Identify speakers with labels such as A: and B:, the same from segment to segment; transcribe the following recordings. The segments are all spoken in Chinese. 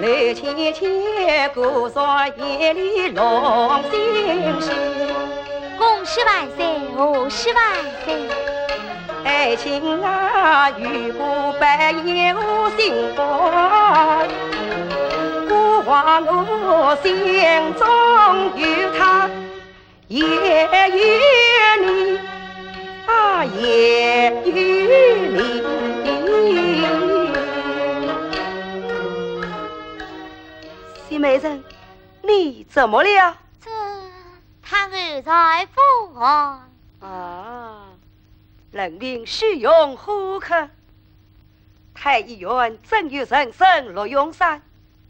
A: 来牵牵姑嫂夜里龙星星。
B: 恭喜万岁，贺喜万岁！
A: 爱情啊，如果百年无幸福。望我心中有他，也有你啊，也有你。西美人，你怎么了？
B: 这他儿在府外。
A: 啊，人民需用虎口，太医院正有人参陆永山，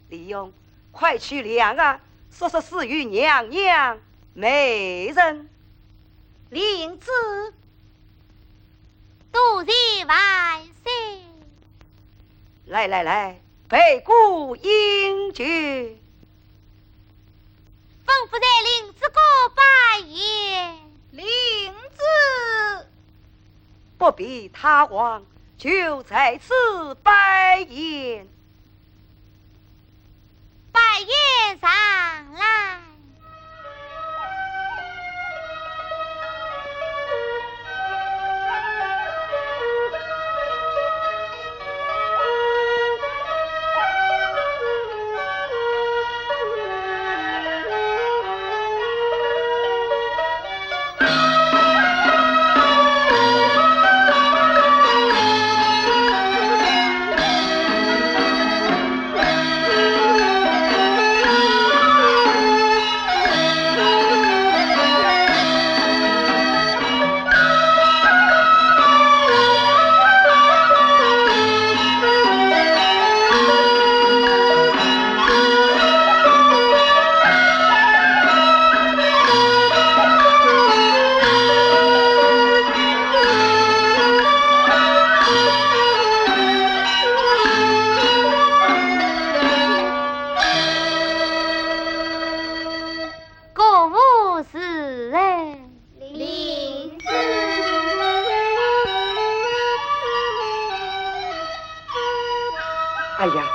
A: 李勇。快去量啊！说说死于娘娘美人，
B: 领旨，多谢万岁。
A: 来来来，备鼓饮酒。
B: 吩咐在林子高拜宴。
C: 林子，
A: 不必他往，就在此拜宴。
B: 拜宴上来。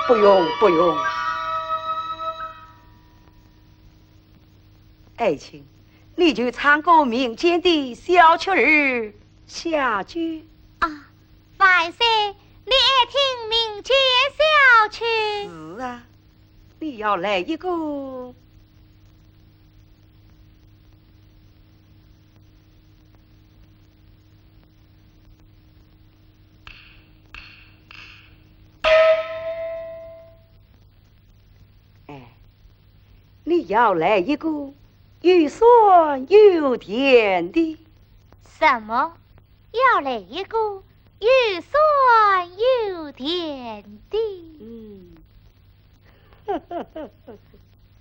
A: 不用不用，爱卿，你就唱个民间的小曲儿下句
B: 啊。万岁，你爱听民间小曲？
A: 是啊，你要来一个。要来一个又酸又甜的？
B: 什么？要来一个又酸又甜的？
A: 嗯，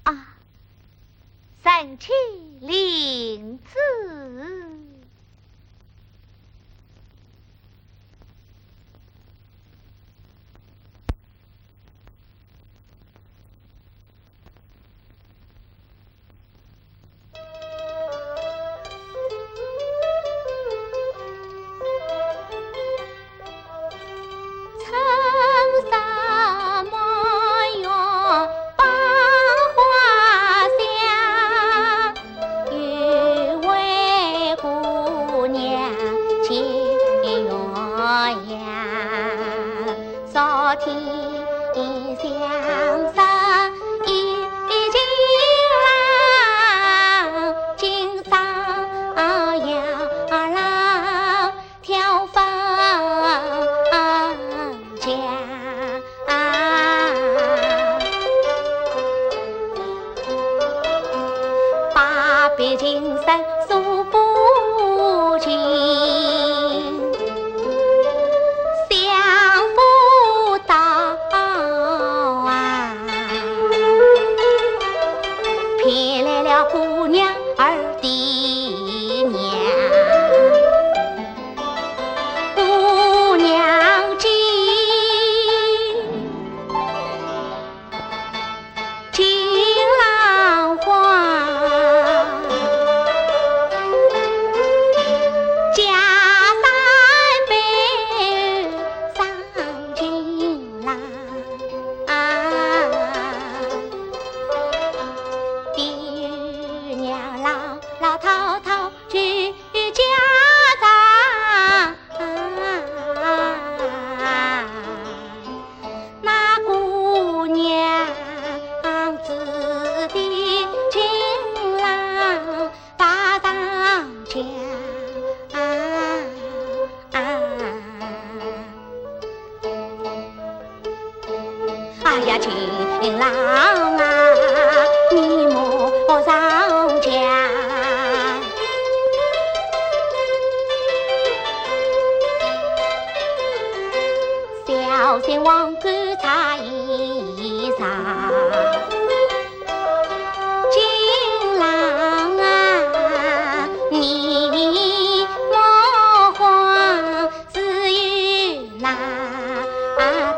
B: 啊，神气灵子。昨天相识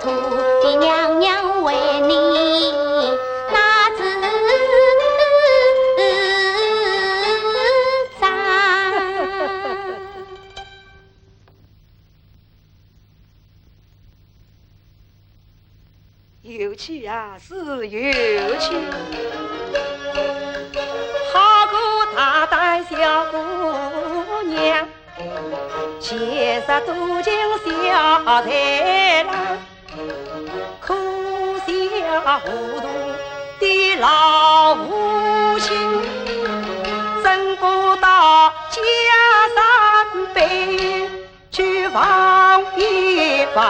B: 土地娘娘为你那支伞。
A: 有趣啊，是有趣。前世多情小才郎，可笑糊涂的老父亲，挣不到家产背去放一放。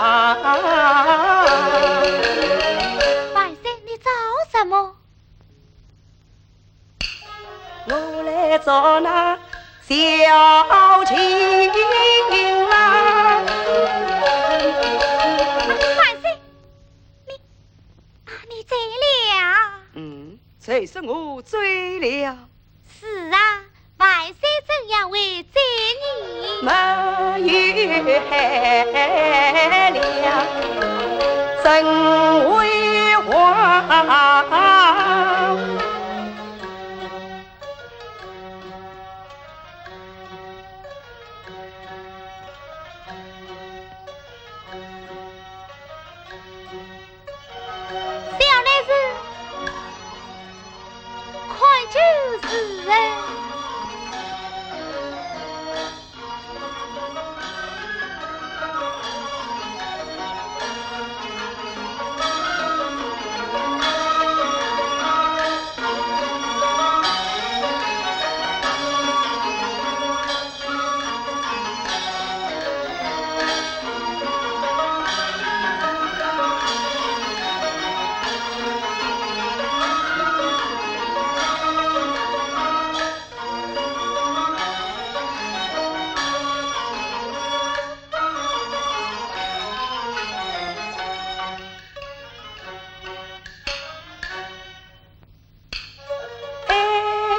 B: 万岁，你找什么？
A: 我来找那小情郎，
B: 万岁，你啊，你醉了？
A: 嗯，谁是我醉了，
B: 是啊，万岁怎样会醉你？
A: 没有害了，真为皇。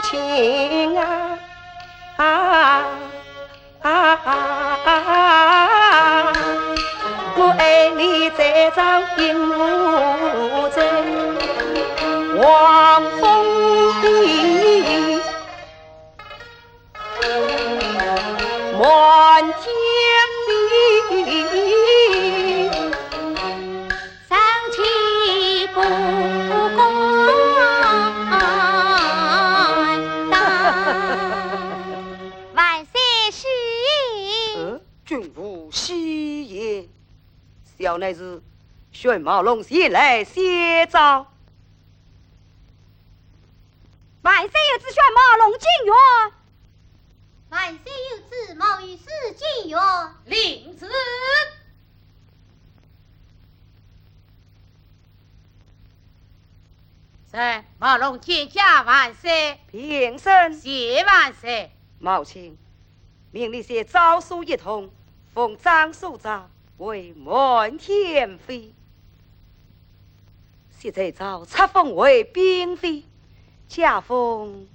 A: 情啊啊啊啊！我爱你在张银河在黄风小乃是玄毛龙前来先招。万岁有旨玄毛龙进园。
B: 万岁有旨，毛御史进园。
C: 领旨。在马龙见驾万岁，
A: 平身，
C: 谢万岁。
A: 毛卿，命你写诏书一通，奉张素昭为满天飞。现在诏册封为嫔妃，加封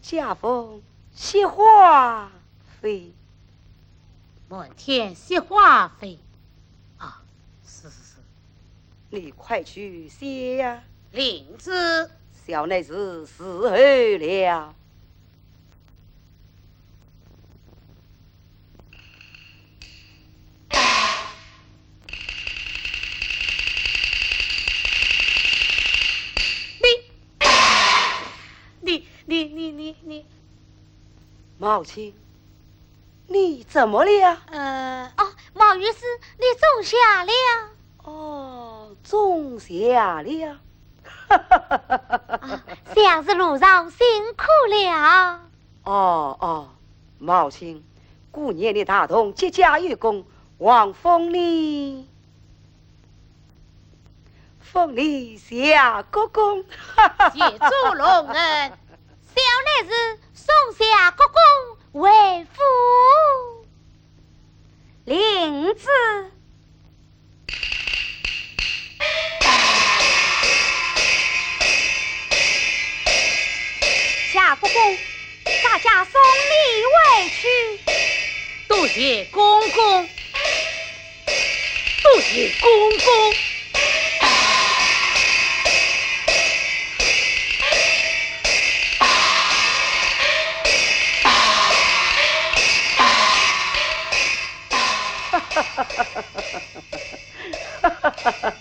A: 加封惜花妃。
C: 满天惜花飞。啊，是是是，
A: 你快去歇呀、
C: 领旨。
A: 小内是伺候了。
C: 你你你你你你，
A: 母亲，你怎么了？
C: 呃，
B: 哦，毛御史，你中下了。
A: 哦，中下了。
B: 啊，想是路上辛苦了。
A: 哦哦，茂青，过年的大同节家有功，王封你，封你下国公。
C: 谢主隆恩，
B: 小乃是送下国公为父。
A: 领子。Ha ha ha ha.